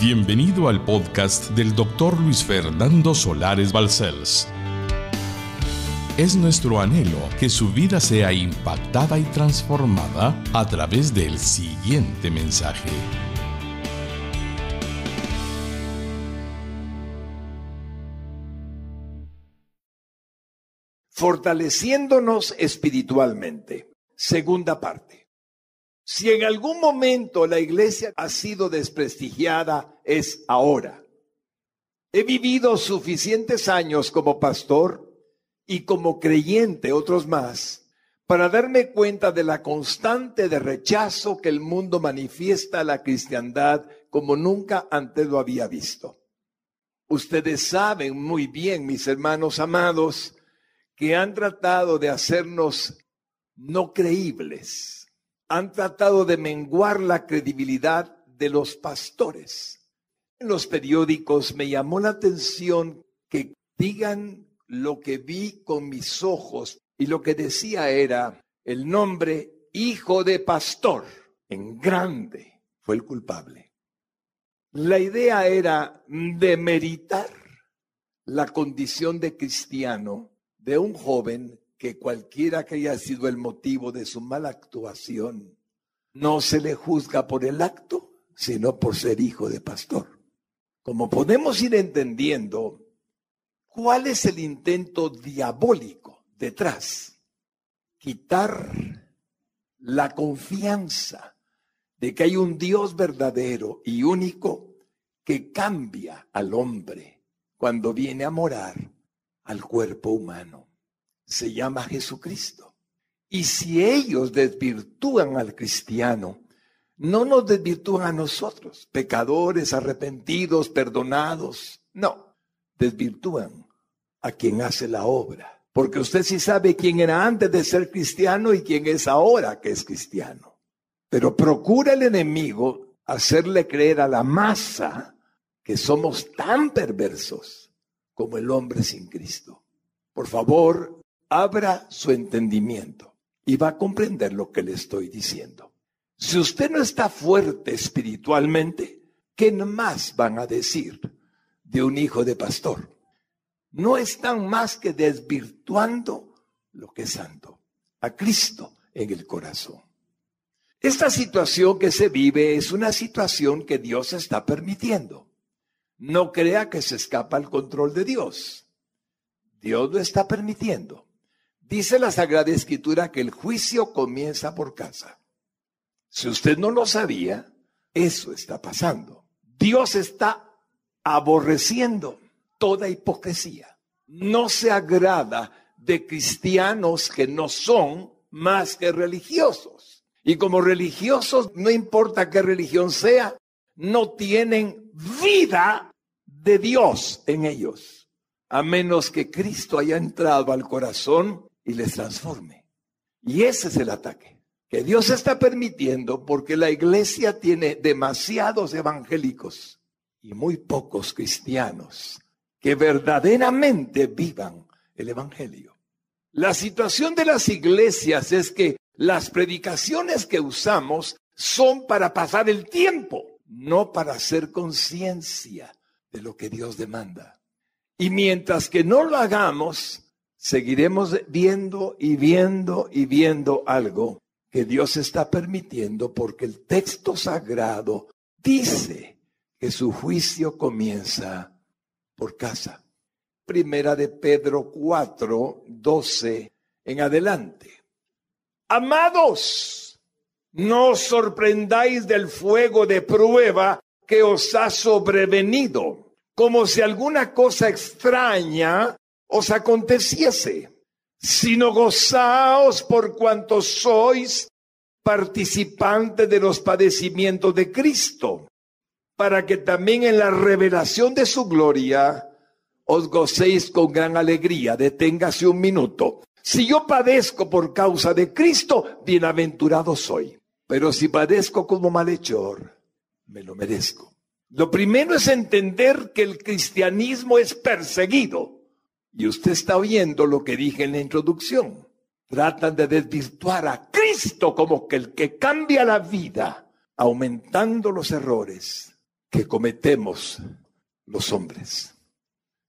Bienvenido al podcast del doctor Luis Fernando Solares Balcells. Es nuestro anhelo que su vida sea impactada y transformada a través del siguiente mensaje. Fortaleciéndonos espiritualmente. Segunda parte. Si en algún momento la iglesia ha sido desprestigiada, es ahora. He vivido suficientes años como pastor y como creyente, otros más, para darme cuenta de la constante de rechazo que el mundo manifiesta a la cristiandad como nunca antes lo había visto. Ustedes saben muy bien, mis hermanos amados, que han tratado de hacernos no creíbles han tratado de menguar la credibilidad de los pastores. En los periódicos me llamó la atención que digan lo que vi con mis ojos y lo que decía era el nombre hijo de pastor en grande fue el culpable. La idea era demeritar la condición de cristiano de un joven que cualquiera que haya sido el motivo de su mala actuación, no se le juzga por el acto, sino por ser hijo de pastor. Como podemos ir entendiendo, ¿cuál es el intento diabólico detrás? Quitar la confianza de que hay un Dios verdadero y único que cambia al hombre cuando viene a morar al cuerpo humano se llama Jesucristo. Y si ellos desvirtúan al cristiano, no nos desvirtúan a nosotros, pecadores, arrepentidos, perdonados. No, desvirtúan a quien hace la obra. Porque usted sí sabe quién era antes de ser cristiano y quién es ahora que es cristiano. Pero procura el enemigo hacerle creer a la masa que somos tan perversos como el hombre sin Cristo. Por favor, abra su entendimiento y va a comprender lo que le estoy diciendo. Si usted no está fuerte espiritualmente, ¿qué más van a decir de un hijo de pastor? No están más que desvirtuando lo que es santo, a Cristo en el corazón. Esta situación que se vive es una situación que Dios está permitiendo. No crea que se escapa al control de Dios. Dios lo está permitiendo. Dice la Sagrada Escritura que el juicio comienza por casa. Si usted no lo sabía, eso está pasando. Dios está aborreciendo toda hipocresía. No se agrada de cristianos que no son más que religiosos. Y como religiosos, no importa qué religión sea, no tienen vida de Dios en ellos. A menos que Cristo haya entrado al corazón y les transforme. Y ese es el ataque que Dios está permitiendo porque la iglesia tiene demasiados evangélicos y muy pocos cristianos que verdaderamente vivan el evangelio. La situación de las iglesias es que las predicaciones que usamos son para pasar el tiempo, no para hacer conciencia de lo que Dios demanda. Y mientras que no lo hagamos, seguiremos viendo y viendo y viendo algo que Dios está permitiendo porque el texto sagrado dice que su juicio comienza por casa. Primera de Pedro 4, 12 en adelante. Amados, no os sorprendáis del fuego de prueba que os ha sobrevenido, como si alguna cosa extraña os aconteciese, sino gozaos por cuanto sois participantes de los padecimientos de Cristo, para que también en la revelación de su gloria os gocéis con gran alegría. Deténgase un minuto. Si yo padezco por causa de Cristo, bienaventurado soy. Pero si padezco como malhechor, me lo merezco. Lo primero es entender que el cristianismo es perseguido. Y usted está oyendo lo que dije en la introducción. Tratan de desvirtuar a Cristo como que el que cambia la vida, aumentando los errores que cometemos los hombres.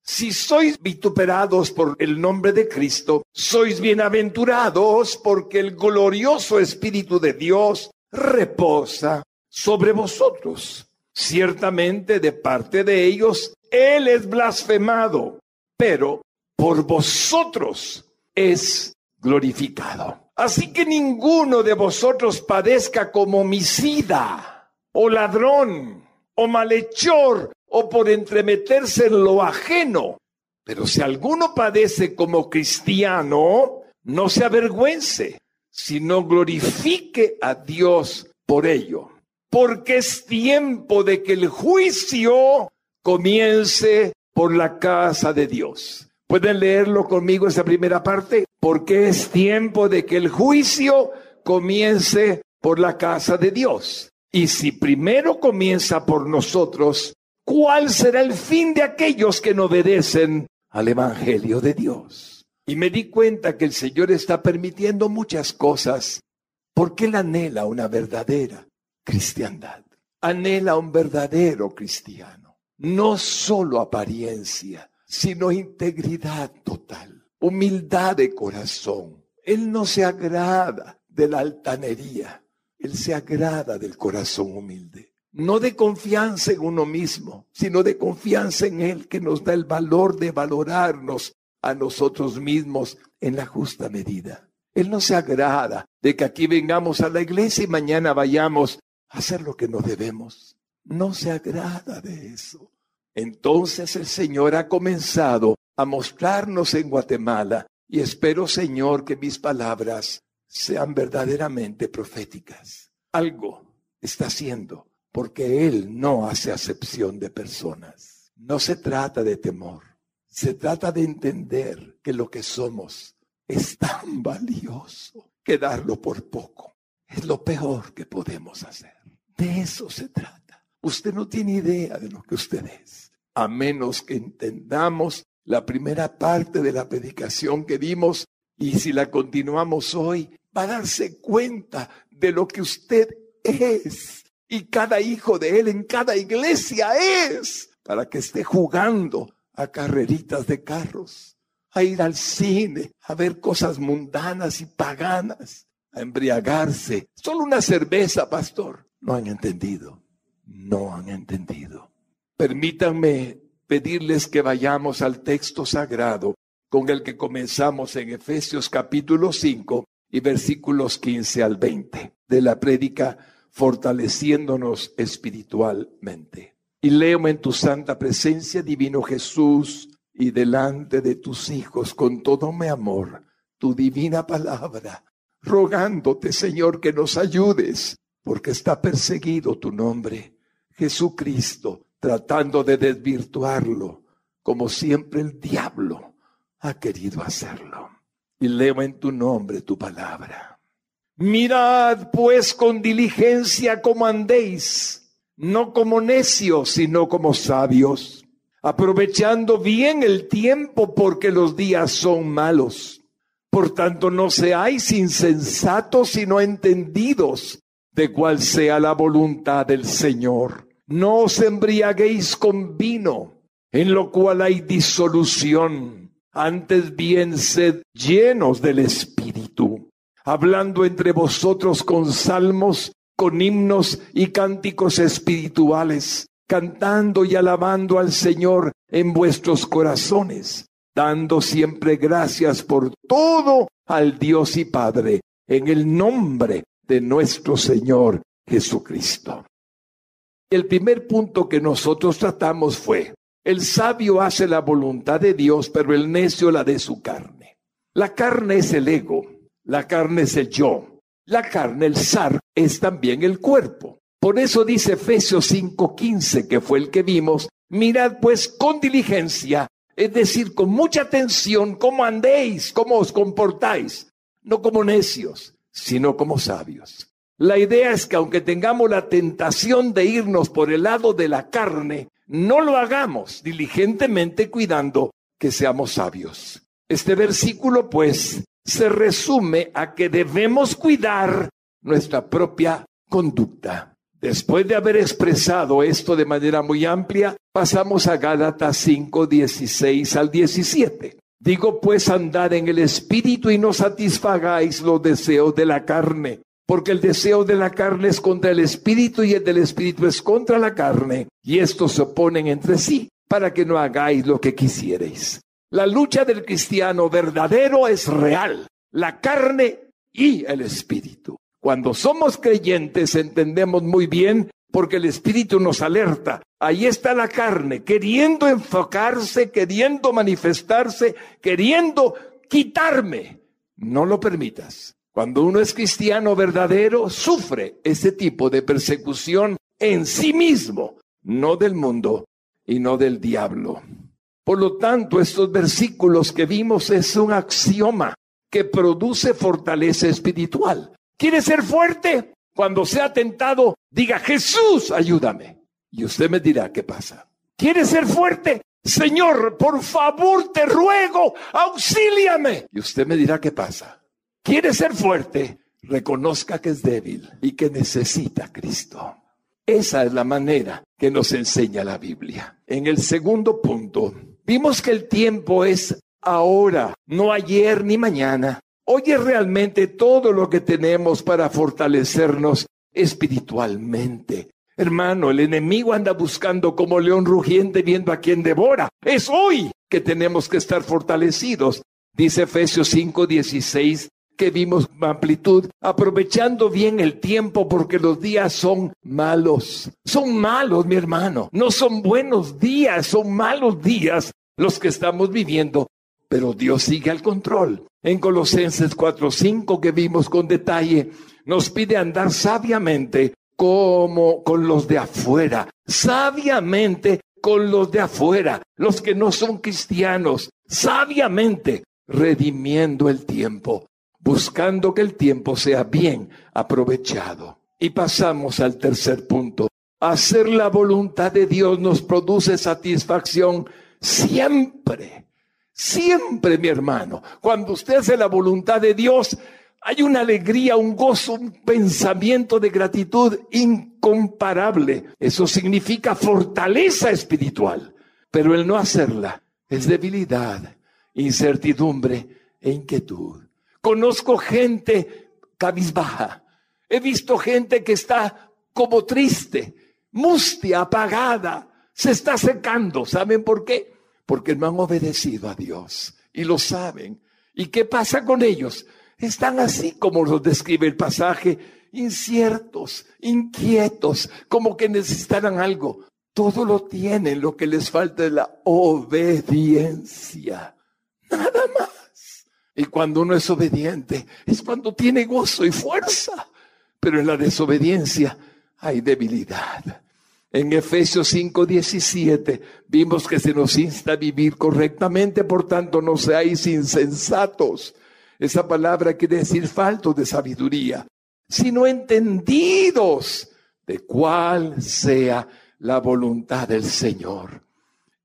Si sois vituperados por el nombre de Cristo, sois bienaventurados porque el glorioso Espíritu de Dios reposa sobre vosotros. Ciertamente de parte de ellos, Él es blasfemado, pero por vosotros es glorificado. Así que ninguno de vosotros padezca como homicida o ladrón o malhechor o por entremeterse en lo ajeno. Pero si alguno padece como cristiano, no se avergüence, sino glorifique a Dios por ello. Porque es tiempo de que el juicio comience por la casa de Dios. ¿Pueden leerlo conmigo esa primera parte? Porque es tiempo de que el juicio comience por la casa de Dios. Y si primero comienza por nosotros, ¿cuál será el fin de aquellos que no obedecen al Evangelio de Dios? Y me di cuenta que el Señor está permitiendo muchas cosas porque Él anhela una verdadera cristiandad. Anhela un verdadero cristiano. No solo apariencia, sino integridad total, humildad de corazón. Él no se agrada de la altanería, Él se agrada del corazón humilde. No de confianza en uno mismo, sino de confianza en Él que nos da el valor de valorarnos a nosotros mismos en la justa medida. Él no se agrada de que aquí vengamos a la iglesia y mañana vayamos a hacer lo que no debemos. No se agrada de eso. Entonces el Señor ha comenzado a mostrarnos en Guatemala y espero, Señor, que mis palabras sean verdaderamente proféticas. Algo está haciendo porque Él no hace acepción de personas. No se trata de temor, se trata de entender que lo que somos es tan valioso que darlo por poco. Es lo peor que podemos hacer. De eso se trata. Usted no tiene idea de lo que usted es, a menos que entendamos la primera parte de la predicación que dimos y si la continuamos hoy, va a darse cuenta de lo que usted es y cada hijo de él en cada iglesia es para que esté jugando a carreritas de carros, a ir al cine, a ver cosas mundanas y paganas, a embriagarse. Solo una cerveza, pastor. No han entendido, no han entendido. Permítanme pedirles que vayamos al texto sagrado con el que comenzamos en Efesios capítulo 5 y versículos 15 al 20 de la prédica fortaleciéndonos espiritualmente. Y leo en tu santa presencia, divino Jesús, y delante de tus hijos con todo mi amor, tu divina palabra, rogándote, Señor, que nos ayudes, porque está perseguido tu nombre, Jesucristo, tratando de desvirtuarlo, como siempre el diablo ha querido hacerlo. Y leo en tu nombre tu palabra. Mirad pues con diligencia cómo andéis, no como necios, sino como sabios, aprovechando bien el tiempo porque los días son malos. Por tanto, no seáis insensatos, sino entendidos de cuál sea la voluntad del Señor no os embriaguéis con vino, en lo cual hay disolución. Antes bien sed llenos del Espíritu, hablando entre vosotros con salmos, con himnos y cánticos espirituales, cantando y alabando al Señor en vuestros corazones, dando siempre gracias por todo al Dios y Padre, en el nombre de nuestro Señor Jesucristo. El primer punto que nosotros tratamos fue, el sabio hace la voluntad de Dios, pero el necio la de su carne. La carne es el ego, la carne es el yo, la carne, el zar, es también el cuerpo. Por eso dice Efesios 5:15, que fue el que vimos, mirad pues con diligencia, es decir, con mucha atención, cómo andéis, cómo os comportáis, no como necios, sino como sabios. La idea es que aunque tengamos la tentación de irnos por el lado de la carne, no lo hagamos diligentemente cuidando que seamos sabios. Este versículo pues se resume a que debemos cuidar nuestra propia conducta. Después de haber expresado esto de manera muy amplia, pasamos a Gálatas 5, 16 al 17. Digo pues andad en el espíritu y no satisfagáis los deseos de la carne, porque el deseo de la carne es contra el espíritu y el del espíritu es contra la carne, y estos se oponen entre sí para que no hagáis lo que quisierais. La lucha del cristiano verdadero es real, la carne y el espíritu. Cuando somos creyentes entendemos muy bien porque el espíritu nos alerta. Ahí está la carne, queriendo enfocarse, queriendo manifestarse, queriendo quitarme. No lo permitas. Cuando uno es cristiano verdadero, sufre ese tipo de persecución en sí mismo, no del mundo y no del diablo. Por lo tanto, estos versículos que vimos es un axioma que produce fortaleza espiritual. ¿Quiere ser fuerte? Cuando sea tentado, diga, Jesús, ayúdame. Y usted me dirá qué pasa. ¿Quiere ser fuerte? Señor, por favor, te ruego, auxíliame. Y usted me dirá qué pasa. ¿Quiere ser fuerte? Reconozca que es débil y que necesita Cristo. Esa es la manera que nos enseña la Biblia. En el segundo punto, vimos que el tiempo es ahora, no ayer ni mañana. Hoy es realmente todo lo que tenemos para fortalecernos espiritualmente. Hermano, el enemigo anda buscando como león rugiente viendo a quien devora. Es hoy que tenemos que estar fortalecidos. Dice Efesios 5:16 que vimos amplitud, aprovechando bien el tiempo porque los días son malos. Son malos, mi hermano. No son buenos días, son malos días los que estamos viviendo pero Dios sigue al control. En Colosenses 4:5 que vimos con detalle, nos pide andar sabiamente como con los de afuera, sabiamente con los de afuera, los que no son cristianos, sabiamente redimiendo el tiempo, buscando que el tiempo sea bien aprovechado. Y pasamos al tercer punto. Hacer la voluntad de Dios nos produce satisfacción siempre. Siempre, mi hermano, cuando usted hace la voluntad de Dios, hay una alegría, un gozo, un pensamiento de gratitud incomparable. Eso significa fortaleza espiritual. Pero el no hacerla es debilidad, incertidumbre e inquietud. Conozco gente cabizbaja. He visto gente que está como triste, mustia, apagada, se está secando. ¿Saben por qué? porque no han obedecido a Dios y lo saben. ¿Y qué pasa con ellos? Están así como los describe el pasaje, inciertos, inquietos, como que necesitarán algo. Todo lo tienen, lo que les falta es la obediencia. Nada más. Y cuando uno es obediente, es cuando tiene gozo y fuerza. Pero en la desobediencia hay debilidad. En Efesios 5:17 vimos que se nos insta a vivir correctamente, por tanto no seáis insensatos. Esa palabra quiere decir faltos de sabiduría, sino entendidos de cuál sea la voluntad del Señor.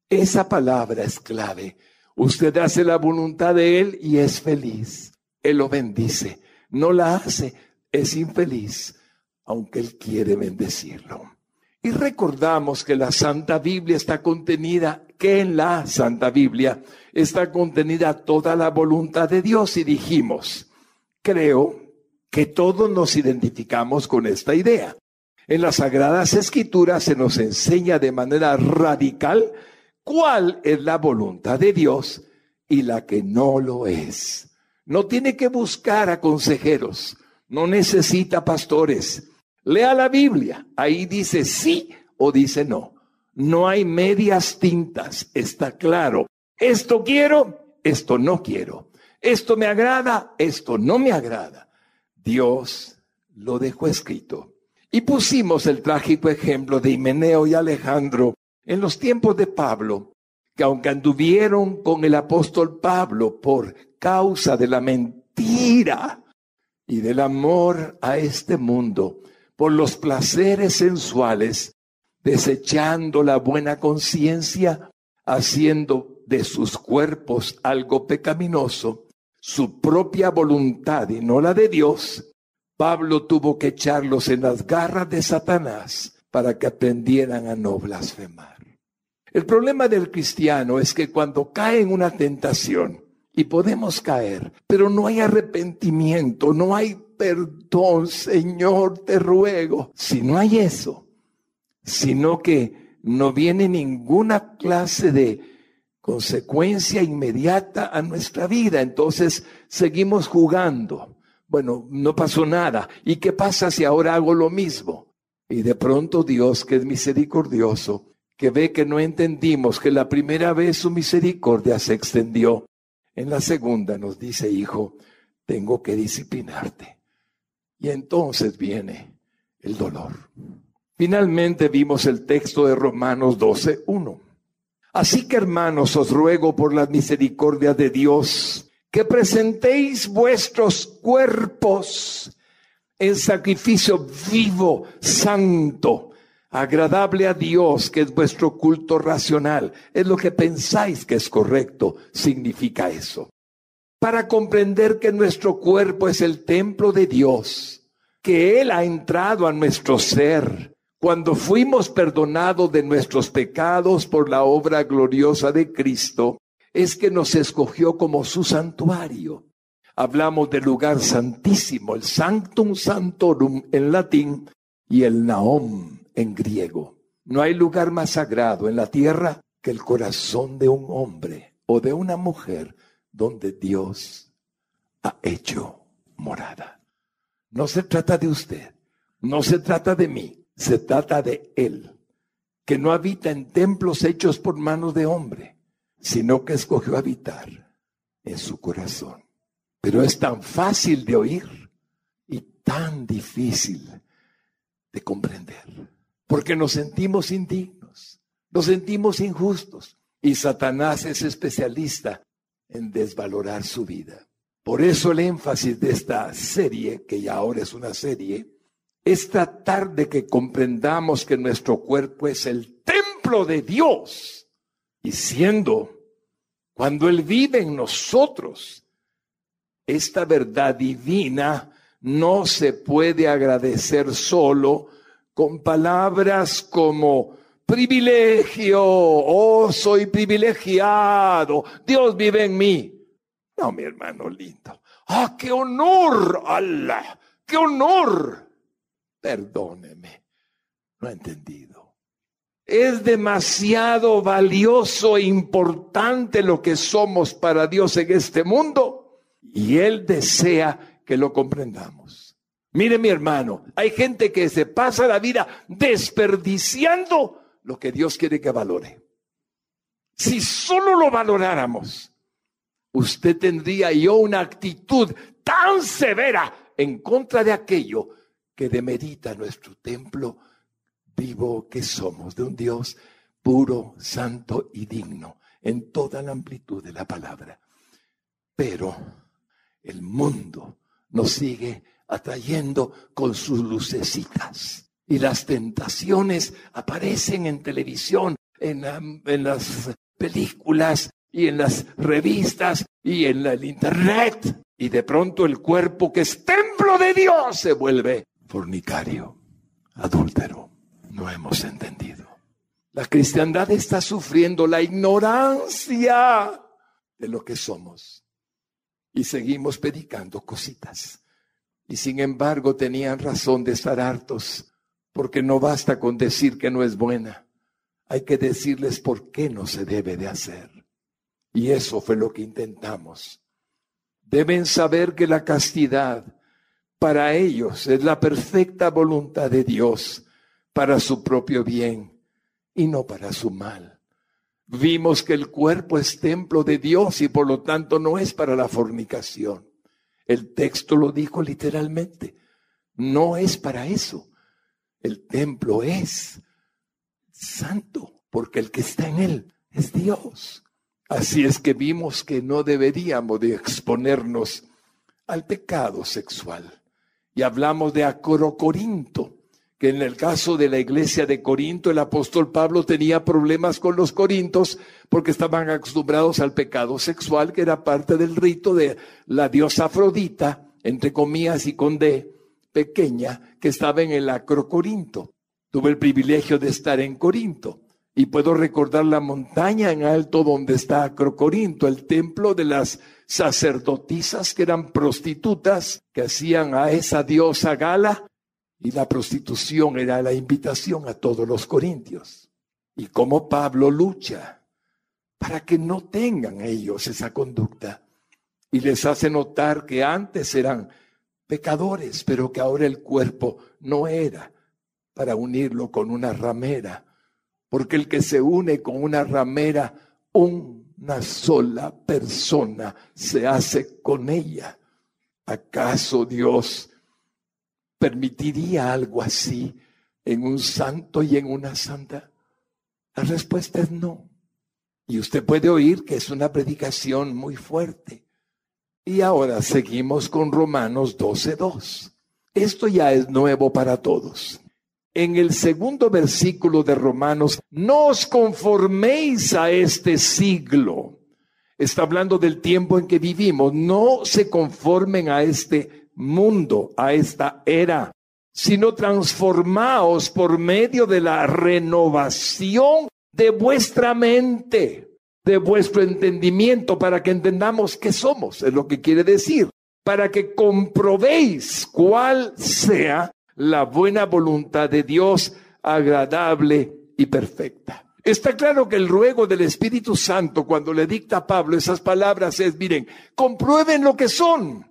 Esa palabra es clave. Usted hace la voluntad de Él y es feliz. Él lo bendice. No la hace, es infeliz, aunque Él quiere bendecirlo. Y recordamos que la Santa Biblia está contenida, que en la Santa Biblia está contenida toda la voluntad de Dios. Y dijimos, creo que todos nos identificamos con esta idea. En las Sagradas Escrituras se nos enseña de manera radical cuál es la voluntad de Dios y la que no lo es. No tiene que buscar a consejeros, no necesita pastores, Lea la Biblia, ahí dice sí o dice no. No hay medias tintas, está claro. Esto quiero, esto no quiero. Esto me agrada, esto no me agrada. Dios lo dejó escrito. Y pusimos el trágico ejemplo de Himeneo y Alejandro en los tiempos de Pablo, que aunque anduvieron con el apóstol Pablo por causa de la mentira y del amor a este mundo, por los placeres sensuales, desechando la buena conciencia, haciendo de sus cuerpos algo pecaminoso, su propia voluntad y no la de Dios, Pablo tuvo que echarlos en las garras de Satanás para que aprendieran a no blasfemar. El problema del cristiano es que cuando cae en una tentación, y podemos caer, pero no hay arrepentimiento, no hay perdón, Señor, te ruego. Si no hay eso, sino que no viene ninguna clase de consecuencia inmediata a nuestra vida, entonces seguimos jugando. Bueno, no pasó nada. ¿Y qué pasa si ahora hago lo mismo? Y de pronto Dios, que es misericordioso, que ve que no entendimos que la primera vez su misericordia se extendió en la segunda nos dice, hijo, tengo que disciplinarte. Y entonces viene el dolor. Finalmente vimos el texto de Romanos 12, 1. Así que hermanos, os ruego por la misericordia de Dios que presentéis vuestros cuerpos en sacrificio vivo, santo, agradable a Dios, que es vuestro culto racional. Es lo que pensáis que es correcto, significa eso. Para comprender que nuestro cuerpo es el templo de Dios, que Él ha entrado a nuestro ser. Cuando fuimos perdonados de nuestros pecados por la obra gloriosa de Cristo, es que nos escogió como su santuario. Hablamos del lugar santísimo, el Sanctum Santorum en latín y el Naom en griego. No hay lugar más sagrado en la tierra que el corazón de un hombre o de una mujer donde Dios ha hecho morada. No se trata de usted, no se trata de mí, se trata de Él, que no habita en templos hechos por manos de hombre, sino que escogió habitar en su corazón. Pero es tan fácil de oír y tan difícil de comprender porque nos sentimos indignos, nos sentimos injustos y Satanás es especialista en desvalorar su vida. Por eso el énfasis de esta serie, que ya ahora es una serie, es tratar de que comprendamos que nuestro cuerpo es el templo de Dios y siendo cuando Él vive en nosotros, esta verdad divina no se puede agradecer solo con palabras como privilegio, oh, soy privilegiado, Dios vive en mí. No, mi hermano lindo. Ah, qué honor, Allah, qué honor. Perdóneme, no he entendido. Es demasiado valioso e importante lo que somos para Dios en este mundo y Él desea que lo comprendamos. Mire mi hermano, hay gente que se pasa la vida desperdiciando lo que Dios quiere que valore. Si solo lo valoráramos, usted tendría yo una actitud tan severa en contra de aquello que demerita nuestro templo vivo que somos, de un Dios puro, santo y digno, en toda la amplitud de la palabra. Pero el mundo nos sigue atrayendo con sus lucecitas. Y las tentaciones aparecen en televisión, en, las películas y en las revistas y en el internet. Y de pronto el cuerpo que es templo de Dios se vuelve fornicario, adúltero. No hemos entendido. La cristiandad está sufriendo la ignorancia de lo que somos. Y seguimos predicando cositas y sin embargo tenían razón de estar hartos, porque no basta con decir que no es buena, hay que decirles por qué no se debe de hacer. Y eso fue lo que intentamos. Deben saber que la castidad para ellos es la perfecta voluntad de Dios para su propio bien y no para su mal. Vimos que el cuerpo es templo de Dios y por lo tanto no es para la fornicación. El texto lo dijo literalmente. No es para eso. El templo es santo, porque el que está en él es Dios. Así es que vimos que no deberíamos de exponernos al pecado sexual. Y hablamos de Acrocorinto, que en el caso de la iglesia de Corinto, el apóstol Pablo tenía problemas con los corintos porque estaban acostumbrados al pecado sexual, que era parte del rito de la diosa Afrodita, entre comillas y con D, pequeña que estaba en el Acrocorinto. Tuve el privilegio de estar en Corinto y puedo recordar la montaña en alto donde está Acrocorinto, el templo de las sacerdotisas que eran prostitutas que hacían a esa diosa gala y la prostitución era la invitación a todos los corintios. Y cómo Pablo lucha para que no tengan ellos esa conducta y les hace notar que antes eran pecadores, pero que ahora el cuerpo no era para unirlo con una ramera, porque el que se une con una ramera, una sola persona se hace con ella. ¿Acaso Dios permitiría algo así en un santo y en una santa? La respuesta es no. Y usted puede oír que es una predicación muy fuerte. Y ahora seguimos con Romanos 12.2. Esto ya es nuevo para todos. En el segundo versículo de Romanos, no os conforméis a este siglo. Está hablando del tiempo en que vivimos. No se conformen a este mundo, a esta era, sino transformaos por medio de la renovación de vuestra mente de vuestro entendimiento para que entendamos qué somos, es lo que quiere decir, para que comprobéis cuál sea la buena voluntad de Dios, agradable y perfecta. Está claro que el ruego del Espíritu Santo cuando le dicta a Pablo esas palabras es, miren, comprueben lo que son.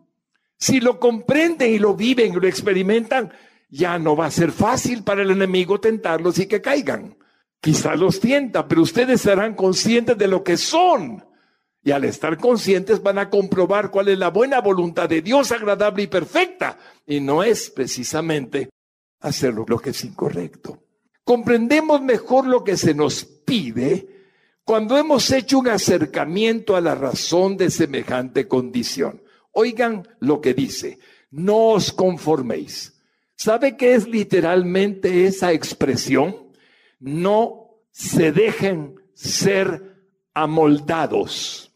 Si lo comprenden y lo viven y lo experimentan, ya no va a ser fácil para el enemigo tentarlos y que caigan. Quizá los tienta, pero ustedes serán conscientes de lo que son. Y al estar conscientes van a comprobar cuál es la buena voluntad de Dios agradable y perfecta. Y no es precisamente hacer lo que es incorrecto. Comprendemos mejor lo que se nos pide cuando hemos hecho un acercamiento a la razón de semejante condición. Oigan lo que dice, no os conforméis. ¿Sabe qué es literalmente esa expresión? no se dejen ser amoldados.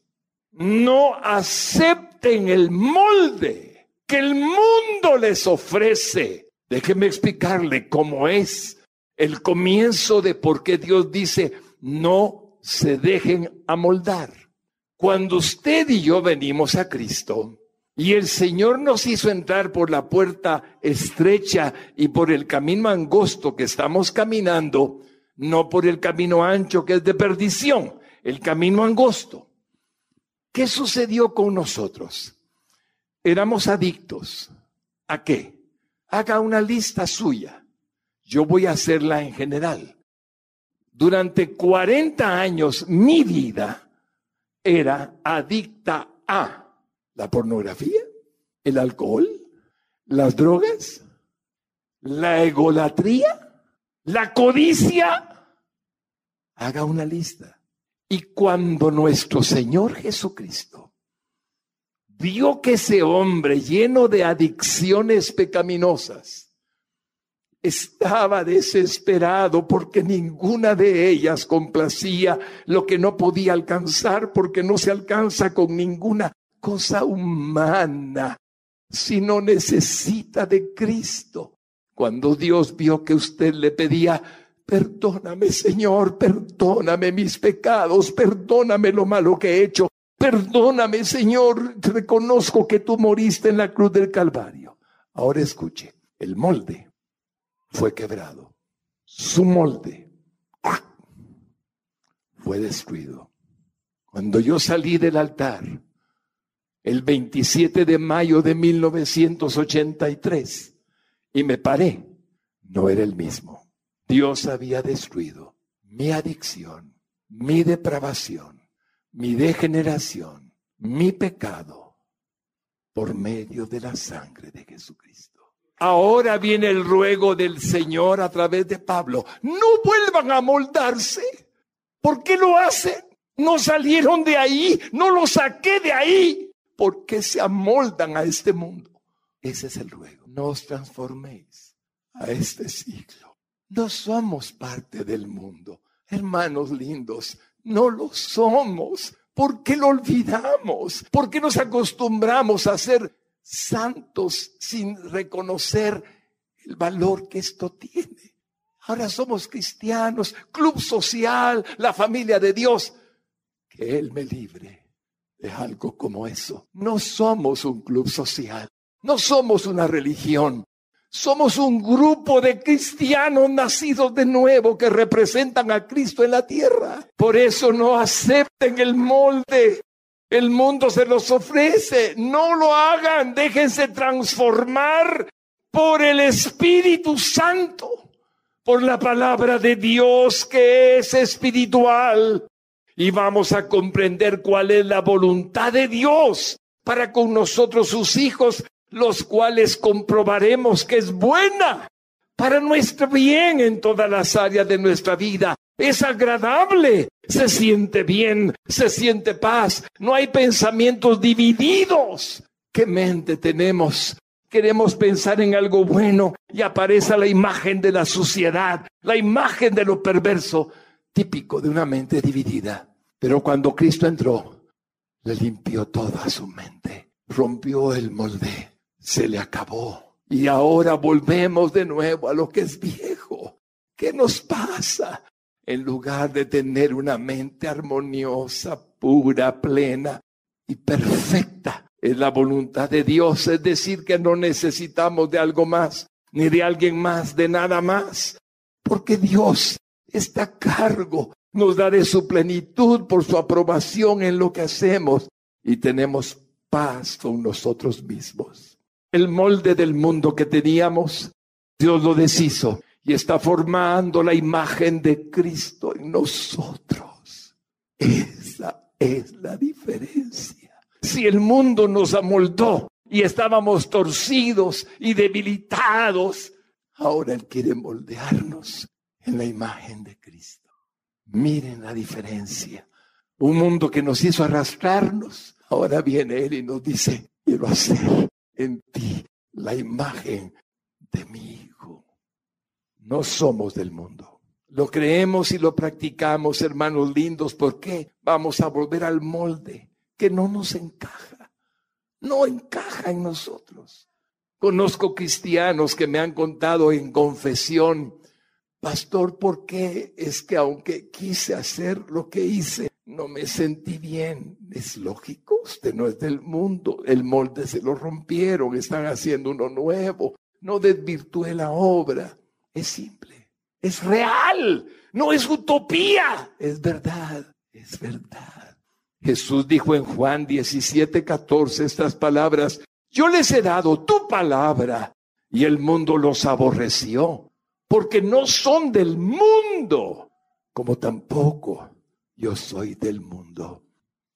No acepten el molde que el mundo les ofrece. Déjenme explicarle cómo es el comienzo de por qué Dios dice, no se dejen amoldar. Cuando usted y yo venimos a Cristo, y el Señor nos hizo entrar por la puerta estrecha y por el camino angosto que estamos caminando, no por el camino ancho que es de perdición, el camino angosto. ¿Qué sucedió con nosotros? Éramos adictos. ¿A qué? Haga una lista suya. Yo voy a hacerla en general. Durante 40 años mi vida era adicta a la pornografía, el alcohol, las drogas, la egolatría, la codicia, haga una lista. Y cuando nuestro Señor Jesucristo vio que ese hombre lleno de adicciones pecaminosas estaba desesperado porque ninguna de ellas complacía lo que no podía alcanzar porque no se alcanza con ninguna cosa humana, si no necesita de Cristo. Cuando Dios vio que usted le pedía Perdóname, Señor, perdóname mis pecados, perdóname lo malo que he hecho. Perdóname, Señor, reconozco que tú moriste en la cruz del Calvario. Ahora escuche, el molde fue quebrado. Su molde fue destruido. Cuando yo salí del altar, el 27 de mayo de 1983, y me paré, no era el mismo. Dios había destruido mi adicción, mi depravación, mi degeneración, mi pecado por medio de la sangre de Jesucristo. Ahora viene el ruego del Señor a través de Pablo. No vuelvan a moldarse. ¿Por qué lo hacen? No salieron de ahí, no lo saqué de ahí. ¿Por qué se amoldan a este mundo? Ese es el ruego. No os transforméis a este siglo no somos parte del mundo. Hermanos lindos, no lo somos. ¿Por qué lo olvidamos? ¿Por qué nos acostumbramos a ser santos sin reconocer el valor que esto tiene. Ahora somos cristianos, club social, la familia de Dios. Que Él me libre de algo como eso. No somos un club social, no somos una religión. Somos un grupo de cristianos nacidos de nuevo que representan a Cristo en la tierra. Por eso no acepten el molde. El mundo se los ofrece. No lo hagan. Déjense transformar por el Espíritu Santo, por la palabra de Dios que es espiritual. Y vamos a comprender cuál es la voluntad de Dios para con nosotros sus hijos los cuales comprobaremos que es buena para nuestro bien en todas las áreas de nuestra vida. Es agradable, se siente bien, se siente paz, no hay pensamientos divididos. ¿Qué mente tenemos? Queremos pensar en algo bueno y aparece la imagen de la suciedad, la imagen de lo perverso, típico de una mente dividida. Pero cuando Cristo entró, le limpió toda su mente, rompió el molde se le acabó. Y ahora volvemos de nuevo a lo que es viejo. ¿Qué nos pasa? En lugar de tener una mente armoniosa, pura, plena y perfecta, es la voluntad de Dios, es decir, que no necesitamos de algo más, ni de alguien más, de nada más, porque Dios está a cargo, nos da de su plenitud por su aprobación en lo que hacemos y tenemos paz con nosotros mismos el molde del mundo que teníamos, Dios lo deshizo y está formando la imagen de Cristo en nosotros. Esa es la diferencia. Si el mundo nos amoldó y estábamos torcidos y debilitados, ahora Él quiere moldearnos en la imagen de Cristo. Miren la diferencia. Un mundo que nos hizo arrastrarnos, ahora viene Él y nos dice, quiero hacer en ti la imagen de mi Hijo. No somos del mundo. Lo creemos y lo practicamos, hermanos lindos. ¿Por qué? Vamos a volver al molde que no nos encaja. No encaja en nosotros. Conozco cristianos que me han contado en confesión, pastor, ¿por qué es que aunque quise hacer lo que hice, no me sentí bien. Es lógico, usted no es del mundo, el molde se lo rompieron, están haciendo uno nuevo. No desvirtúe la obra. Es simple, es real, no es utopía, es verdad, es verdad. Jesús dijo en Juan 17, 14 estas palabras, yo les he dado tu palabra y el mundo los aborreció, porque no son del mundo, como tampoco yo soy del mundo.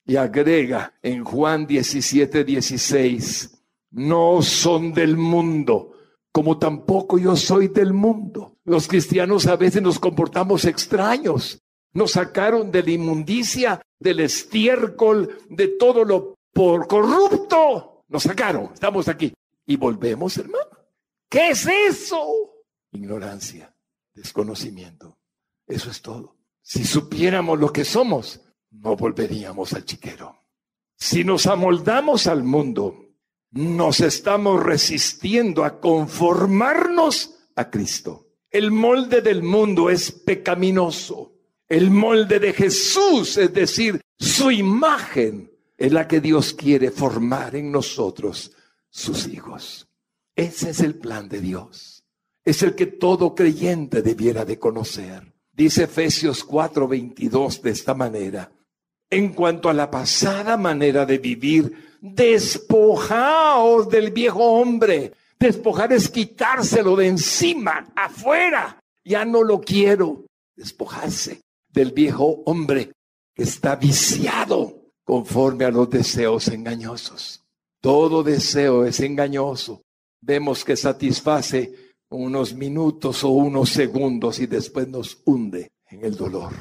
Y agrega en Juan 17, 16, no son del mundo, como tampoco yo soy del mundo. Los cristianos a veces nos comportamos extraños. Nos sacaron de la inmundicia, del estiércol, de todo lo por corrupto. Nos sacaron, estamos aquí. Y volvemos, hermano. ¿Qué es eso? Ignorancia, desconocimiento. Eso es todo. Si supiéramos lo que somos, no volveríamos al chiquero. Si nos amoldamos al mundo, nos estamos resistiendo a conformarnos a Cristo. El molde del mundo es pecaminoso. El molde de Jesús, es decir, su imagen, es la que Dios quiere formar en nosotros, sus hijos. Ese es el plan de Dios. Es el que todo creyente debiera de conocer. Dice Efesios 4:22 de esta manera. En cuanto a la pasada manera de vivir, despojaos del viejo hombre. Despojar es quitárselo de encima, afuera. Ya no lo quiero. Despojarse del viejo hombre que está viciado conforme a los deseos engañosos. Todo deseo es engañoso. Vemos que satisface unos minutos o unos segundos y después nos hunde en el dolor.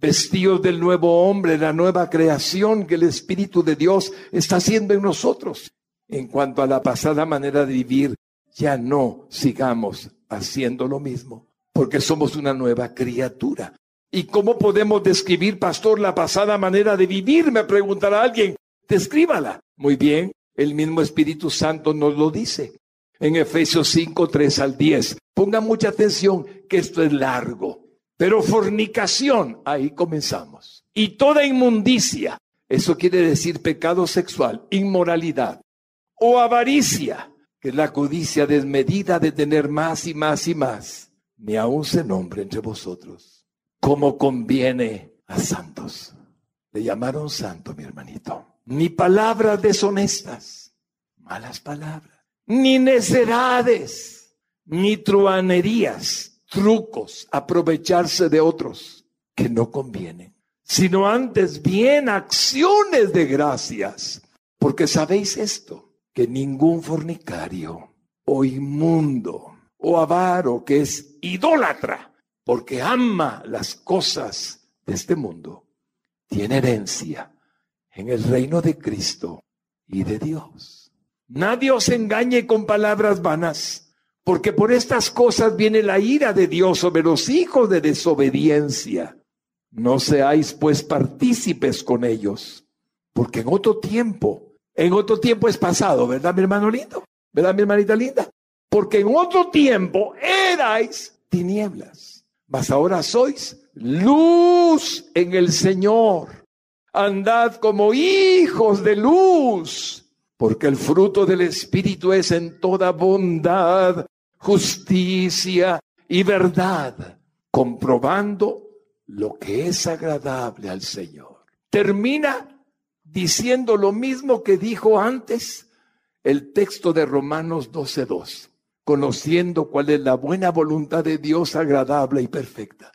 Vestidos del nuevo hombre, la nueva creación que el Espíritu de Dios está haciendo en nosotros. En cuanto a la pasada manera de vivir, ya no sigamos haciendo lo mismo, porque somos una nueva criatura. ¿Y cómo podemos describir, pastor, la pasada manera de vivir? Me preguntará alguien. Descríbala. Muy bien, El mismo Espíritu Santo nos lo dice en Efesios 5, 3 al 10. Ponga mucha atención que esto es largo. Pero fornicación, ahí comenzamos. Y toda inmundicia, eso quiere decir pecado sexual, inmoralidad o avaricia, que es la codicia desmedida de tener más y más y más, ni aún se nombre entre vosotros, como conviene a santos. Le llamaron santo, mi hermanito. Ni palabras deshonestas, malas palabras, ni necedades, ni truanerías, trucos, aprovecharse de otros que no convienen, sino antes bien acciones de gracias. Porque sabéis esto, que ningún fornicario o inmundo o avaro que es idólatra, porque ama las cosas de este mundo, tiene herencia en el reino de Cristo y de Dios. Nadie os engañe con palabras vanas, porque por estas cosas viene la ira de Dios sobre los hijos de desobediencia. No seáis pues partícipes con ellos, porque en otro tiempo, en otro tiempo es pasado, ¿verdad mi hermano lindo? ¿Verdad mi hermanita linda? Porque en otro tiempo erais tinieblas, mas ahora sois luz en el Señor. Andad como hijos de luz, porque el fruto del Espíritu es en toda bondad, justicia y verdad, comprobando lo que es agradable al Señor. Termina diciendo lo mismo que dijo antes el texto de Romanos 12.2, conociendo cuál es la buena voluntad de Dios agradable y perfecta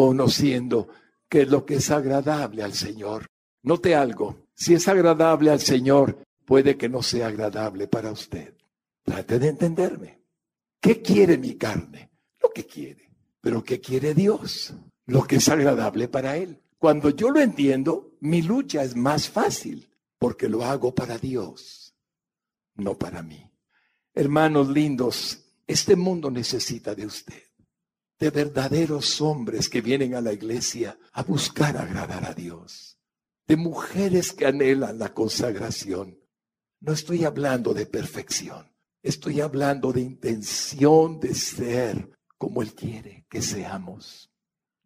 conociendo que lo que es agradable al Señor. Note algo, si es agradable al Señor, puede que no sea agradable para usted. Trate de entenderme. ¿Qué quiere mi carne? Lo que quiere. Pero ¿qué quiere Dios? Lo que es agradable para Él. Cuando yo lo entiendo, mi lucha es más fácil porque lo hago para Dios, no para mí. Hermanos lindos, este mundo necesita de usted de verdaderos hombres que vienen a la iglesia a buscar agradar a Dios, de mujeres que anhelan la consagración. No estoy hablando de perfección, estoy hablando de intención de ser como Él quiere que seamos.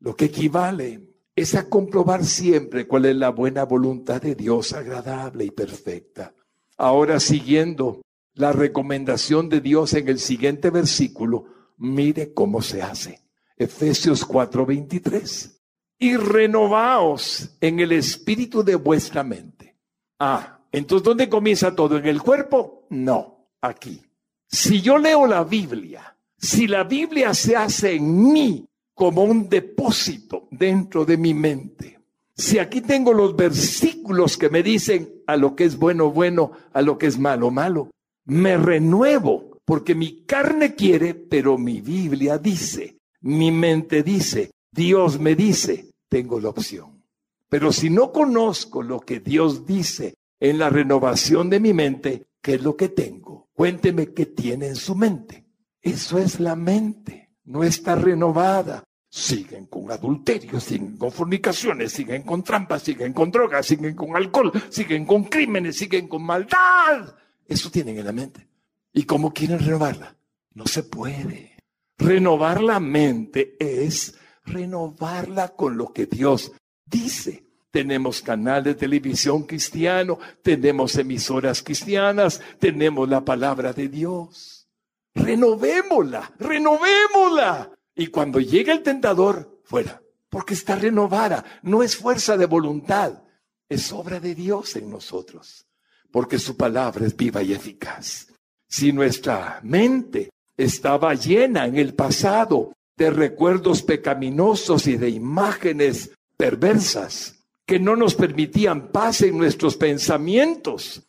Lo que equivale es a comprobar siempre cuál es la buena voluntad de Dios agradable y perfecta. Ahora siguiendo la recomendación de Dios en el siguiente versículo, mire cómo se hace. Efesios 4:23. Y renovaos en el espíritu de vuestra mente. Ah, entonces ¿dónde comienza todo? ¿En el cuerpo? No, aquí. Si yo leo la Biblia, si la Biblia se hace en mí como un depósito dentro de mi mente, si aquí tengo los versículos que me dicen a lo que es bueno, bueno, a lo que es malo, malo, me renuevo porque mi carne quiere, pero mi Biblia dice, mi mente dice, Dios me dice, tengo la opción. Pero si no conozco lo que Dios dice en la renovación de mi mente, ¿qué es lo que tengo? Cuénteme qué tiene en su mente. Eso es la mente, no está renovada. Siguen con adulterio, siguen con fornicaciones, siguen con trampas, siguen con drogas, siguen con alcohol, siguen con crímenes, siguen con maldad. Eso tienen en la mente. ¿Y cómo quieren renovarla? No se puede. Renovar la mente es renovarla con lo que Dios dice. Tenemos canal de televisión cristiano, tenemos emisoras cristianas, tenemos la palabra de Dios. Renovémosla, renovémosla. Y cuando llega el tentador, fuera, porque está renovada, no es fuerza de voluntad, es obra de Dios en nosotros, porque su palabra es viva y eficaz. Si nuestra mente estaba llena en el pasado de recuerdos pecaminosos y de imágenes perversas que no nos permitían paz en nuestros pensamientos.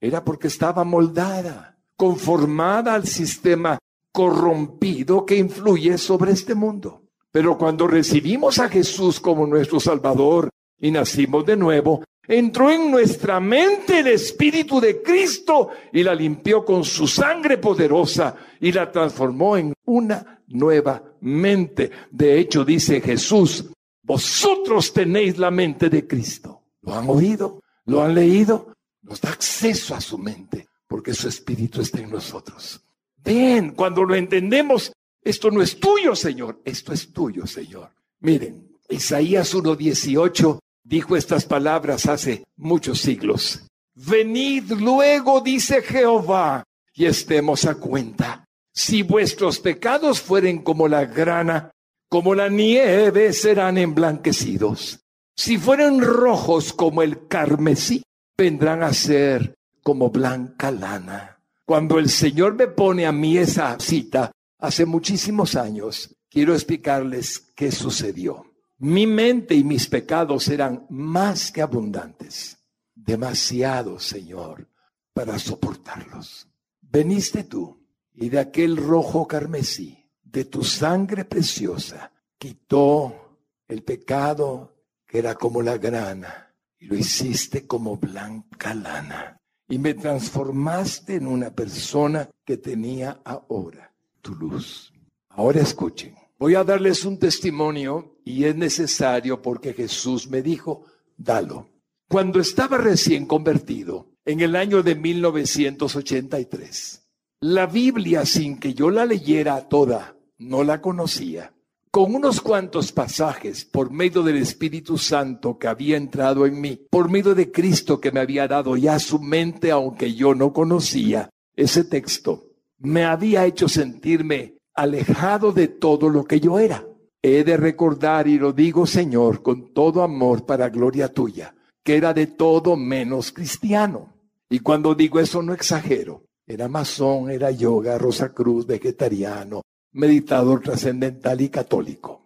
Era porque estaba moldada, conformada al sistema corrompido que influye sobre este mundo. Pero cuando recibimos a Jesús como nuestro Salvador y nacimos de nuevo, entró en nuestra mente el Espíritu de Cristo y la limpió con su sangre poderosa y la transformó en una nueva mente. De hecho, dice Jesús, vosotros tenéis la mente de Cristo. ¿Lo han oído? ¿Lo han leído? nos da acceso a su mente, porque su espíritu está en nosotros. Ven, cuando lo entendemos, esto no es tuyo, Señor, esto es tuyo, Señor. Miren, Isaías 1.18 dijo estas palabras hace muchos siglos. Venid luego, dice Jehová, y estemos a cuenta. Si vuestros pecados fueren como la grana, como la nieve serán emblanquecidos. Si fueren rojos como el carmesí, vendrán a ser como blanca lana. Cuando el Señor me pone a mí esa cita, hace muchísimos años, quiero explicarles qué sucedió. Mi mente y mis pecados eran más que abundantes, demasiado, Señor, para soportarlos. Veniste tú y de aquel rojo carmesí, de tu sangre preciosa, quitó el pecado que era como la grana y lo hiciste como blanca lana. Y me transformaste en una persona que tenía ahora tu luz. Ahora escuchen, voy a darles un testimonio y es necesario porque Jesús me dijo, dalo. Cuando estaba recién convertido, en el año de 1983, la Biblia, sin que yo la leyera toda, no la conocía. Con unos cuantos pasajes, por medio del Espíritu Santo que había entrado en mí, por medio de Cristo que me había dado ya su mente, aunque yo no conocía ese texto, me había hecho sentirme alejado de todo lo que yo era. He de recordar, y lo digo Señor, con todo amor para gloria tuya, que era de todo menos cristiano. Y cuando digo eso no exagero. Era masón, era yoga, Rosa Cruz, vegetariano, meditador trascendental y católico.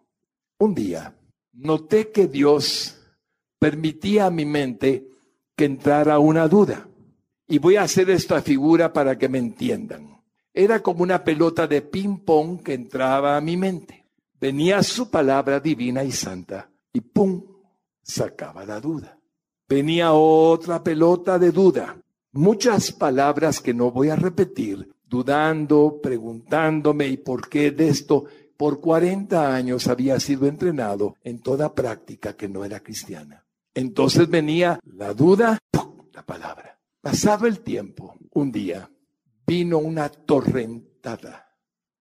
Un día noté que Dios permitía a mi mente que entrara una duda. Y voy a hacer esta figura para que me entiendan. Era como una pelota de ping-pong que entraba a mi mente. Venía su palabra divina y santa y ¡pum! sacaba la duda. Venía otra pelota de duda muchas palabras que no voy a repetir, dudando, preguntándome y por qué de esto. Por 40 años había sido entrenado en toda práctica que no era cristiana. Entonces venía la duda, la palabra. Pasado el tiempo, un día vino una torrentada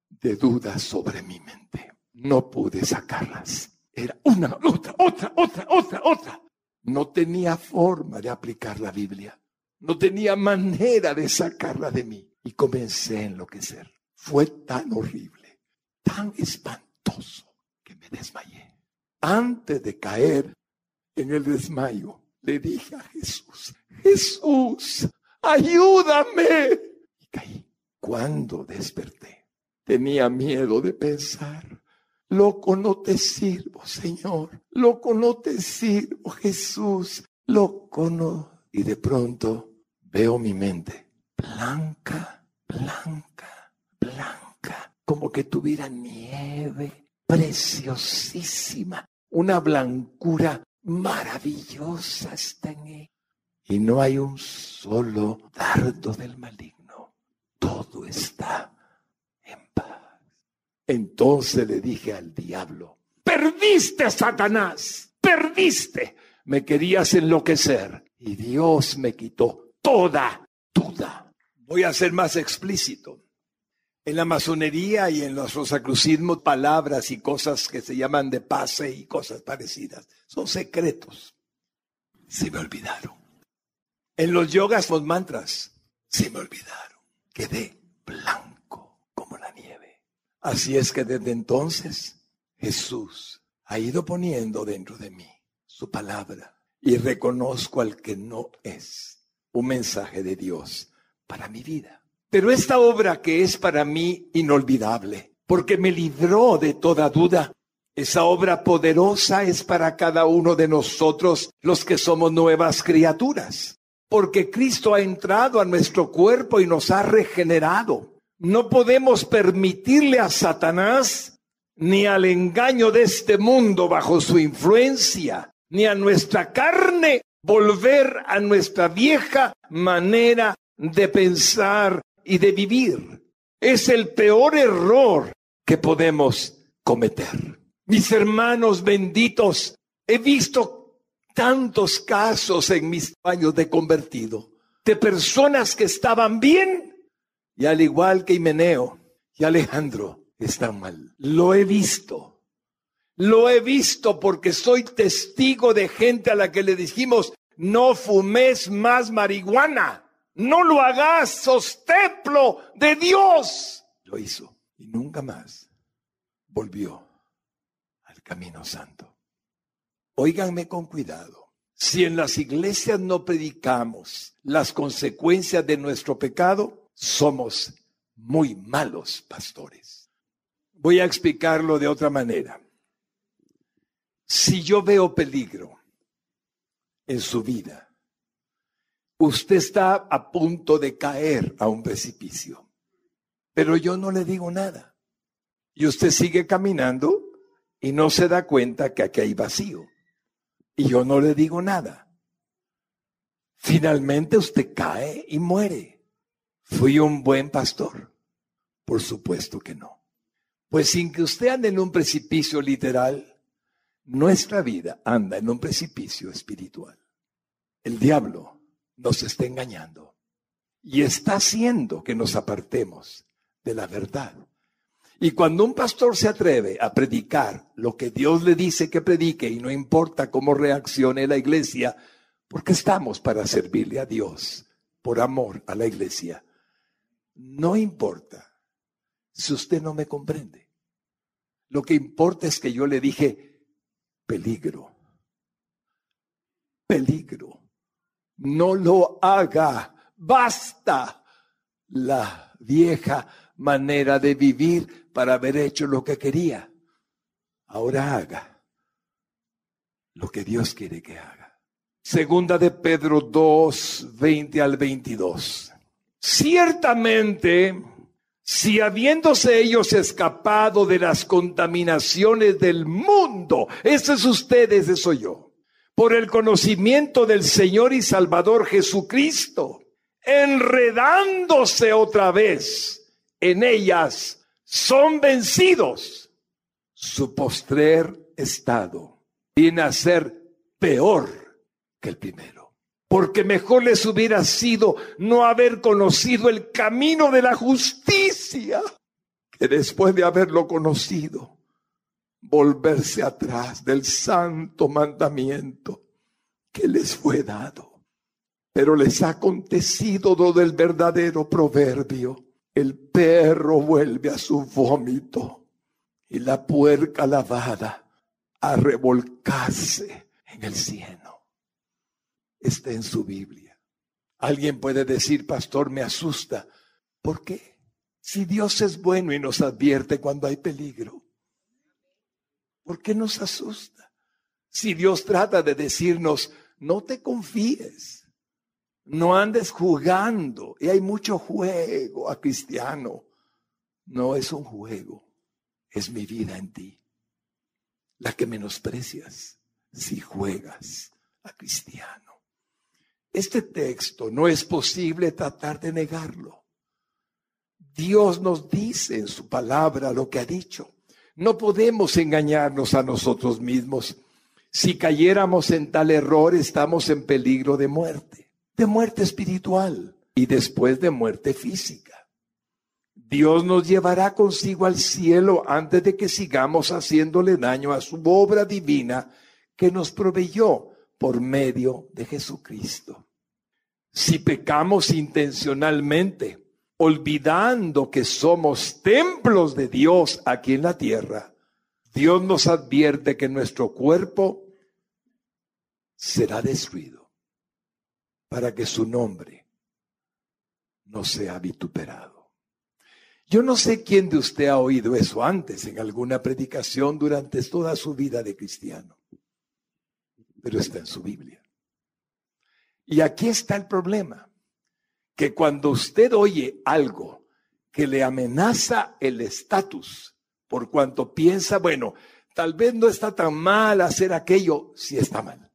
de dudas sobre mi mente. No pude sacarlas. Era una, otra, otra, otra, otra, otra. No tenía forma de aplicar la Biblia. No tenía manera de sacarla de mí. Y comencé a enloquecer. Fue tan horrible, tan espantoso, que me desmayé. Antes de caer en el desmayo, le dije a Jesús, Jesús, ayúdame. Y caí. Cuando desperté, tenía miedo de pensar. Loco no te sirvo, Señor. Loco no te sirvo, Jesús. Loco no. Y de pronto veo mi mente blanca, blanca, blanca, como que tuviera nieve, preciosísima, una blancura maravillosa está en ella. Y no hay un solo dardo del maligno. Todo está en paz. Entonces le dije al diablo, perdiste, Satanás, perdiste. Me querías enloquecer y Dios me quitó toda duda. Voy a ser más explícito. En la masonería y en los rosacrucismos, palabras y cosas que se llaman de pase y cosas parecidas son secretos. Se me olvidaron. En los yogas, los mantras, se me olvidaron. Quedé blanco como la nieve. Así es que desde entonces Jesús ha ido poniendo dentro de mí su palabra y reconozco al que no es un mensaje de Dios para mi vida. Pero esta obra que es para mí inolvidable, porque me libró de toda duda, esa obra poderosa es para cada uno de nosotros los que somos nuevas criaturas, porque Cristo ha entrado a nuestro cuerpo y nos ha regenerado. No podemos permitirle a Satanás ni al engaño de este mundo bajo su influencia, ni a nuestra carne volver a nuestra vieja manera de pensar y de vivir. Es el peor error que podemos cometer. Mis hermanos benditos, he visto tantos casos en mis años de convertido de personas que estaban bien y al igual que Himeneo y Alejandro están mal. Lo he visto. Lo he visto porque soy testigo de gente a la que le dijimos, no fumes más marihuana, no lo hagas, sos templo de Dios. Lo hizo y nunca más volvió al camino santo. Óiganme con cuidado. Si en las iglesias no predicamos las consecuencias de nuestro pecado, somos muy malos pastores. Voy a explicarlo de otra manera. Si yo veo peligro en su vida, usted está a punto de caer a un precipicio, pero yo no le digo nada. Y usted sigue caminando y no se da cuenta que aquí hay vacío y yo no le digo nada. Finalmente usted cae y muere. ¿Fui un buen pastor? Por supuesto que no. Pues sin que usted ande en un precipicio literal, nuestra vida anda en un precipicio espiritual. El diablo nos está engañando y está haciendo que nos apartemos de la verdad. Y cuando un pastor se atreve a predicar lo que Dios le dice que predique y no importa cómo reaccione la iglesia, porque estamos para servirle a Dios por amor a la iglesia, no importa si usted no me comprende. Lo que importa es que yo le dije, peligro, peligro, no lo haga, basta la vieja manera de vivir para haber hecho lo que quería. Ahora haga lo que Dios quiere que haga. Segunda de Pedro 2, 20 al 22. Ciertamente, si habiéndose ellos escapado de las contaminaciones del mundo, ese es usted, ese soy yo, por el conocimiento del Señor y Salvador Jesucristo, enredándose otra vez en ellas son vencidos, su postrer estado viene a ser peor que el primero. Porque mejor les hubiera sido no haber conocido el camino de la justicia que después de haberlo conocido, volverse atrás del santo mandamiento que les fue dado. Pero les ha acontecido lo del verdadero proverbio el perro vuelve a su vómito y la puerca lavada a revolcarse en el cieno. Está en su Biblia. Alguien puede decir, pastor, me asusta. ¿Por qué? Si Dios es bueno y nos advierte cuando hay peligro, ¿por qué nos asusta? Si Dios trata de decirnos, no te confíes, no andes jugando. Y hay mucho juego a cristiano. No es un juego. Es mi vida en ti. La que menosprecias si juegas a cristiano. Este texto no es posible tratar de negarlo. Dios nos dice en su palabra lo que ha dicho. No podemos engañarnos a nosotros mismos. Si cayéramos en tal error, estamos en peligro de muerte de muerte espiritual y después de muerte física. Dios nos llevará consigo al cielo antes de que sigamos haciéndole daño a su obra divina que nos proveyó por medio de Jesucristo. Si pecamos intencionalmente, olvidando que somos templos de Dios aquí en la tierra, Dios nos advierte que nuestro cuerpo será destruido para que su nombre no sea vituperado. Yo no sé quién de usted ha oído eso antes en alguna predicación durante toda su vida de cristiano, pero está en su Biblia. Y aquí está el problema, que cuando usted oye algo que le amenaza el estatus, por cuanto piensa, bueno, tal vez no está tan mal hacer aquello, si está mal.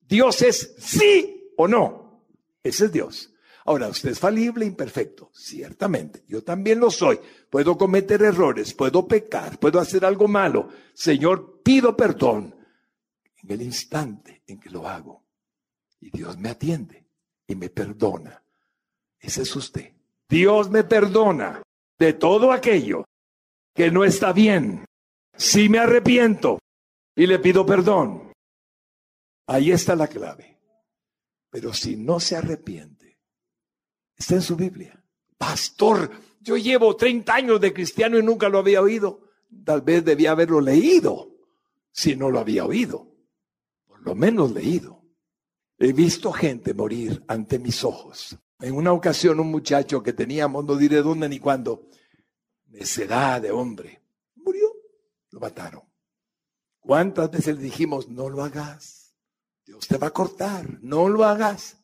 Dios es sí o no. Ese es Dios. Ahora, usted es falible, imperfecto, ciertamente. Yo también lo soy. Puedo cometer errores, puedo pecar, puedo hacer algo malo. Señor, pido perdón en el instante en que lo hago. Y Dios me atiende. y me perdona. Ese es usted. Dios me perdona de todo aquello que no está bien. Si me arrepiento y le pido perdón, ahí está la clave. Pero si no se arrepiente, está en su Biblia. Pastor, yo llevo 30 años de cristiano y nunca lo había oído. Tal vez debía haberlo leído si no lo había oído. Por lo menos leído. He visto gente morir ante mis ojos. En una ocasión un muchacho que teníamos, no diré dónde ni cuándo, necedad de hombre, murió, lo mataron. ¿Cuántas veces le dijimos, no lo hagas? Dios te va a cortar, no lo hagas.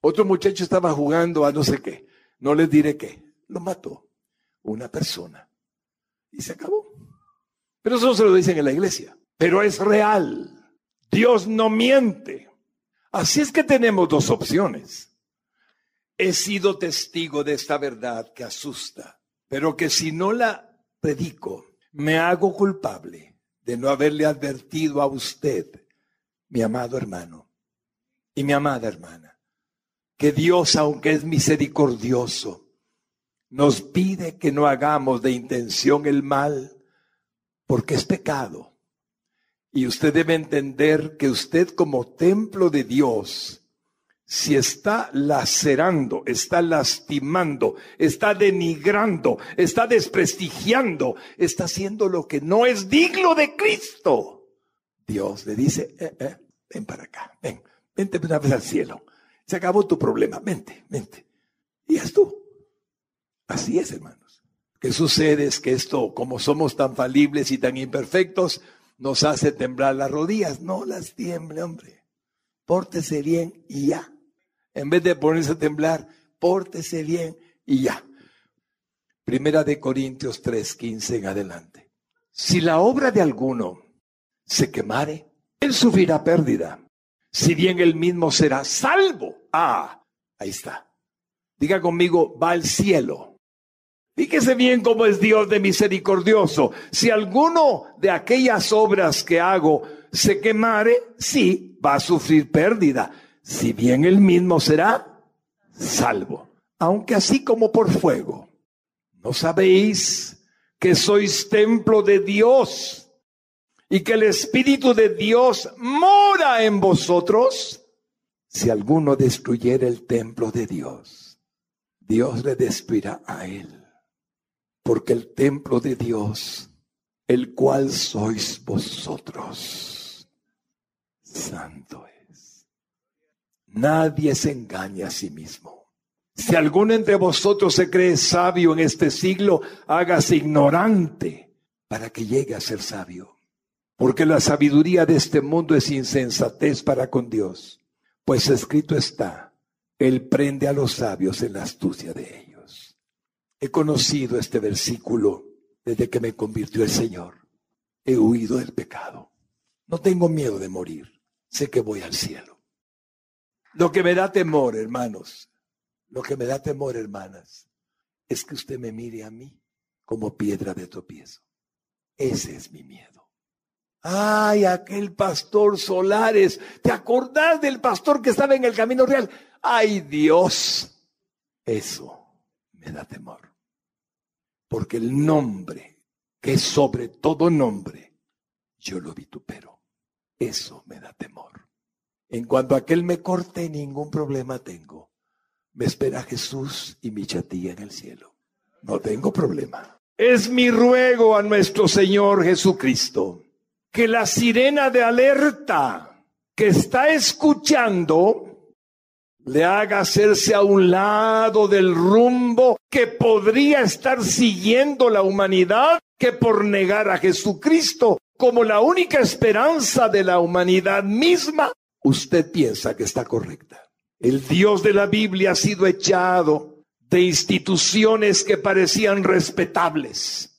Otro muchacho estaba jugando a no sé qué, no les diré qué, lo mató una persona y se acabó. Pero eso se lo dicen en la iglesia, pero es real. Dios no miente. Así es que tenemos dos opciones. He sido testigo de esta verdad que asusta, pero que si no la predico, me hago culpable de no haberle advertido a usted, mi amado hermano y mi amada hermana, que Dios, aunque es misericordioso, nos pide que no hagamos de intención el mal, porque es pecado. Y usted debe entender que usted como templo de Dios, si está lacerando, está lastimando, está denigrando, está desprestigiando, está haciendo lo que no es digno de Cristo. Dios le dice, eh, eh, ven para acá, ven, vente una vez al cielo. Se acabó tu problema, vente, vente. Y es tú. Así es, hermanos. ¿Qué sucede? Es que esto, como somos tan falibles y tan imperfectos, nos hace temblar las rodillas. No las tiemble, hombre. Pórtese bien y ya. En vez de ponerse a temblar, pórtese bien y ya. Primera de Corintios 3, 15 en adelante. Si la obra de alguno se quemare, él sufrirá pérdida. Si bien él mismo será salvo. Ah, ahí está. Diga conmigo, va al cielo Fíjese bien cómo es Dios de misericordioso. Si alguno de aquellas obras que hago se quemare, sí, va a sufrir pérdida. Si bien él mismo será salvo. Aunque así como por fuego. ¿No sabéis que sois templo de Dios y que el Espíritu de Dios mora en vosotros? Si alguno destruyera el templo de Dios, Dios le destruirá a él porque el templo de Dios, el cual sois vosotros, santo es. Nadie se engaña a sí mismo. Si alguno entre vosotros se cree sabio en este siglo, hágase ignorante para que llegue a ser sabio. Porque la sabiduría de este mundo es insensatez para con Dios. Pues escrito está, Él prende a los sabios en la astucia de ellos. He conocido este versículo desde que me convirtió el Señor. He huido del pecado. No tengo miedo de morir. Sé que voy al cielo. Lo que me da temor, hermanos, lo que me da temor, hermanas, es que usted me mire a mí como piedra de tropiezo. Ese es mi miedo. Ay, aquel pastor Solares, ¿te acordás del pastor que estaba en el camino real? Ay, Dios, eso me da temor porque el nombre, que es sobre todo nombre, yo lo vitupero. Eso me da temor. En cuanto a que Él me corte, ningún problema tengo. Me espera Jesús y mi chatilla en el cielo. No tengo problema. Es mi ruego a nuestro Señor Jesucristo que la sirena de alerta que está escuchando le haga hacerse a un lado del rumbo que podría estar siguiendo la humanidad, que por negar a Jesucristo como la única esperanza de la humanidad misma, usted piensa que está correcta. El Dios de la Biblia ha sido echado de instituciones que parecían respetables.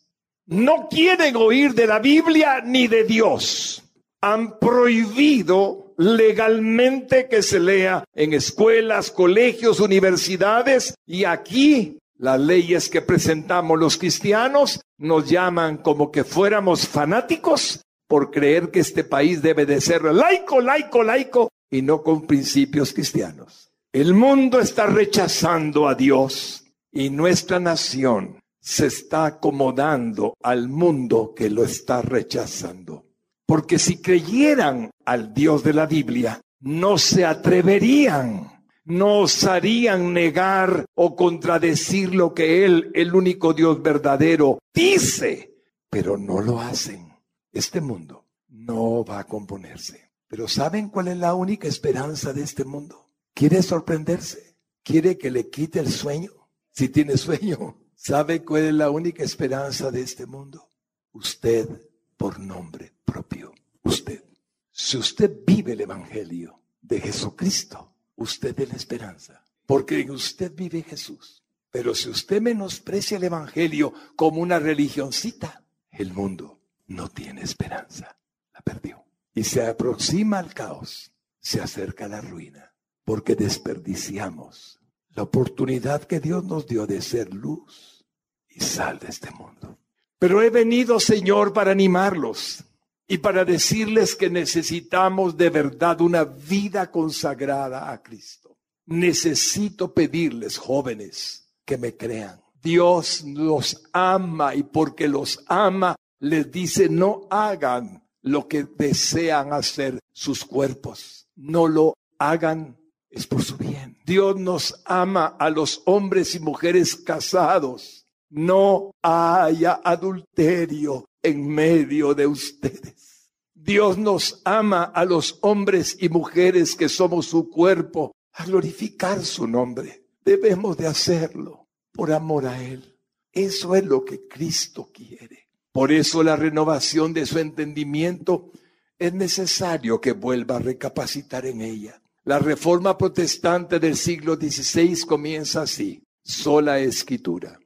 No quieren oír de la Biblia ni de Dios. Han prohibido legalmente que se lea en escuelas, colegios, universidades y aquí las leyes que presentamos los cristianos nos llaman como que fuéramos fanáticos por creer que este país debe de ser laico, laico, laico y no con principios cristianos. El mundo está rechazando a Dios y nuestra nación se está acomodando al mundo que lo está rechazando. Porque si creyeran al Dios de la Biblia, no se atreverían, no osarían negar o contradecir lo que Él, el único Dios verdadero, dice, pero no lo hacen. Este mundo no va a componerse. Pero ¿saben cuál es la única esperanza de este mundo? ¿Quiere sorprenderse? ¿Quiere que le quite el sueño? Si tiene sueño, ¿sabe cuál es la única esperanza de este mundo? Usted por nombre propio. Usted. Si usted vive el Evangelio de Jesucristo, usted es la esperanza. Porque en usted vive Jesús. Pero si usted menosprecia el Evangelio como una religioncita, el mundo no tiene esperanza. La perdió. Y se aproxima al caos, se acerca a la ruina porque desperdiciamos la oportunidad que Dios nos dio de ser luz y sal de este mundo. Pero he venido, Señor, para animarlos y para decirles que necesitamos de verdad una vida consagrada a Cristo. Necesito pedirles, jóvenes, que me crean. Dios los ama y porque los ama, les dice, no hagan lo que desean hacer sus cuerpos. No lo hagan es por su bien. Dios nos ama a los hombres y mujeres casados. No haya adulterio en medio de ustedes. Dios nos ama a los hombres y mujeres que somos su cuerpo a glorificar su nombre. Debemos de hacerlo por amor a Él. Eso es lo que Cristo quiere. Por eso la renovación de su entendimiento es necesario que vuelva a recapacitar en ella. La reforma protestante del siglo XVI comienza así. Sola escritura.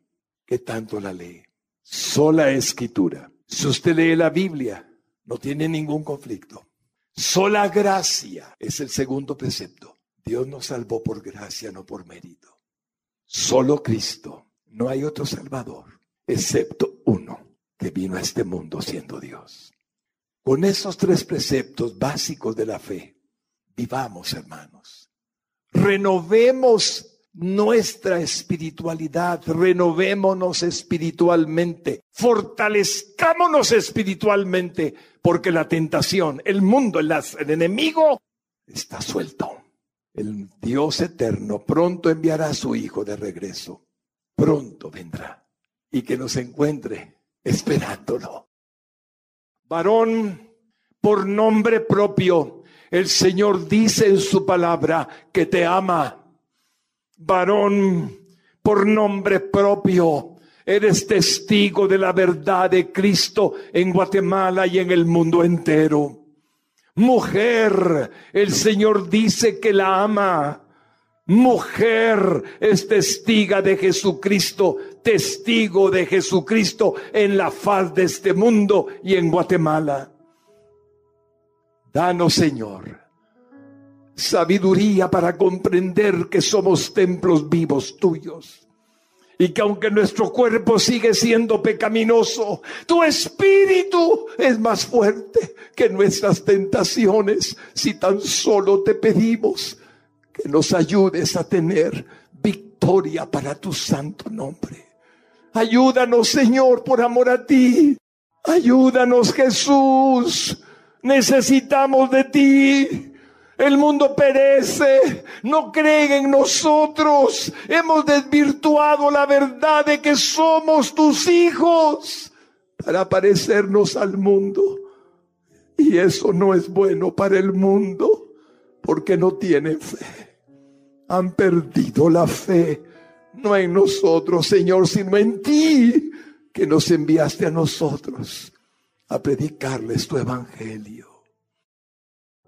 ¿Qué tanto la lee? Sola escritura. Si usted lee la Biblia, no tiene ningún conflicto. Sola gracia es el segundo precepto. Dios nos salvó por gracia, no por mérito. Solo Cristo. No hay otro Salvador, excepto uno que vino a este mundo siendo Dios. Con esos tres preceptos básicos de la fe, Vivamos, hermanos. Renovemos nuestra espiritualidad, renovémonos espiritualmente, fortalezcámonos espiritualmente, porque la tentación, el mundo, el, el enemigo está suelto. El Dios eterno pronto enviará a su Hijo de regreso. Pronto vendrá y que nos encuentre esperándolo. Varón por nombre propio, el Señor dice en su palabra que te ama. Varón, por nombre propio, eres testigo de la verdad de Cristo en Guatemala y en el mundo entero. Mujer, el Señor dice que la ama. Mujer es testiga de Jesucristo, testigo de Jesucristo en la faz de este mundo y en Guatemala. Danos, Señor, sabiduría para comprender que somos templos vivos tuyos. Y que aunque nuestro cuerpo sigue siendo pecaminoso, tu espíritu es más fuerte que nuestras tentaciones. Si tan solo te pedimos que nos ayudes a tener victoria para tu santo nombre. Ayúdanos, Señor, por amor a ti. Ayúdanos, Jesús. Necesitamos de ti. El mundo perece, no creen en nosotros. Hemos desvirtuado la verdad de que somos tus hijos para parecernos al mundo. Y eso no es bueno para el mundo porque no tienen fe. Han perdido la fe, no en nosotros, Señor, sino en ti que nos enviaste a nosotros a predicarles tu evangelio.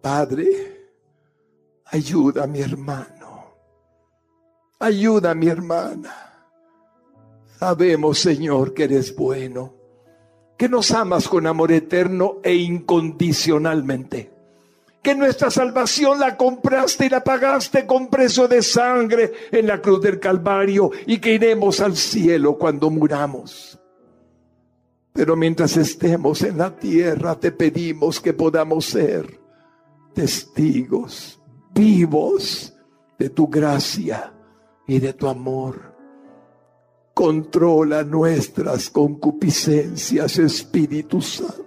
Padre, ayuda a mi hermano, ayuda a mi hermana. Sabemos, Señor, que eres bueno, que nos amas con amor eterno e incondicionalmente que nuestra salvación la compraste y la pagaste con precio de sangre en la cruz del Calvario y que iremos al cielo cuando muramos. Pero mientras estemos en la tierra, te pedimos que podamos ser testigos vivos de tu gracia y de tu amor. Controla nuestras concupiscencias, Espíritu Santo.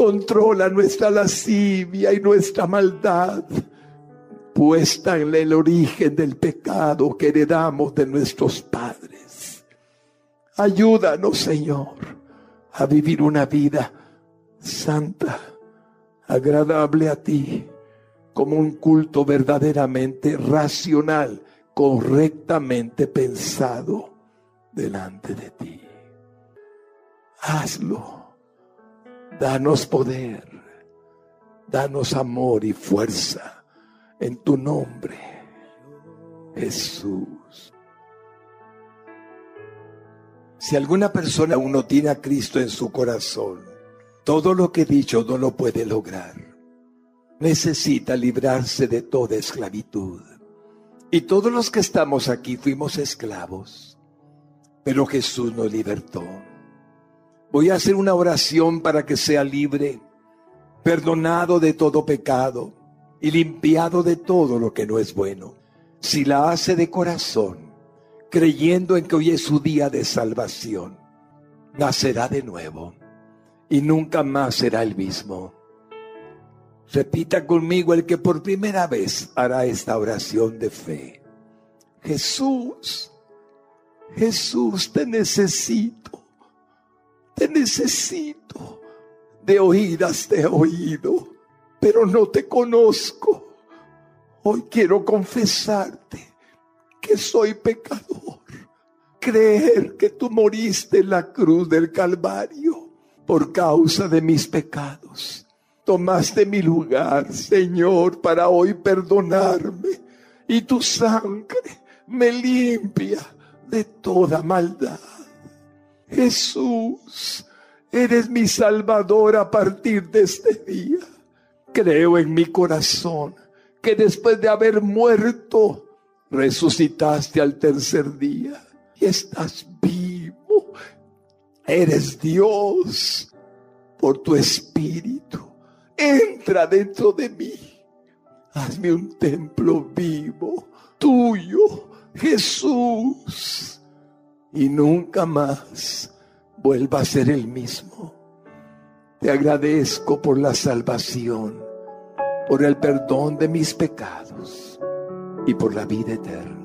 Controla nuestra lascivia y nuestra maldad, puesta en el origen del pecado que heredamos de nuestros padres. Ayúdanos, Señor, a vivir una vida santa, agradable a ti, como un culto verdaderamente racional, correctamente pensado delante de ti. Hazlo. Danos poder. Danos amor y fuerza en tu nombre, Jesús. Si alguna persona aún no tiene a Cristo en su corazón, todo lo que he dicho no lo puede lograr. Necesita librarse de toda esclavitud. Y todos los que estamos aquí fuimos esclavos, pero Jesús nos libertó. Voy a hacer una oración para que sea libre, perdonado de todo pecado y limpiado de todo lo que no es bueno. Si la hace de corazón, creyendo en que hoy es su día de salvación, nacerá de nuevo y nunca más será el mismo. Repita conmigo el que por primera vez hará esta oración de fe. Jesús, Jesús, te necesito, te necesito. De oídas te oído, pero no te conozco. Hoy quiero confesarte que soy pecador. Creer que tú moriste en la cruz del Calvario por causa de mis pecados. Tomaste mi lugar, Señor, para hoy perdonarme. Y tu sangre me limpia de toda maldad. Jesús, eres mi Salvador a partir de este día. Creo en mi corazón que después de haber muerto, resucitaste al tercer día y estás vivo. Eres Dios por tu espíritu. Entra dentro de mí. Hazme un templo vivo, tuyo, Jesús. Y nunca más vuelva a ser el mismo. Te agradezco por la salvación, por el perdón de mis pecados y por la vida eterna.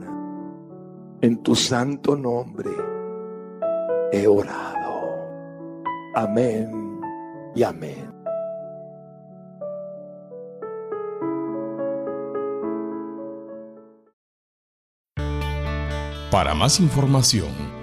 En tu santo nombre he orado. Amén y amén. Para más información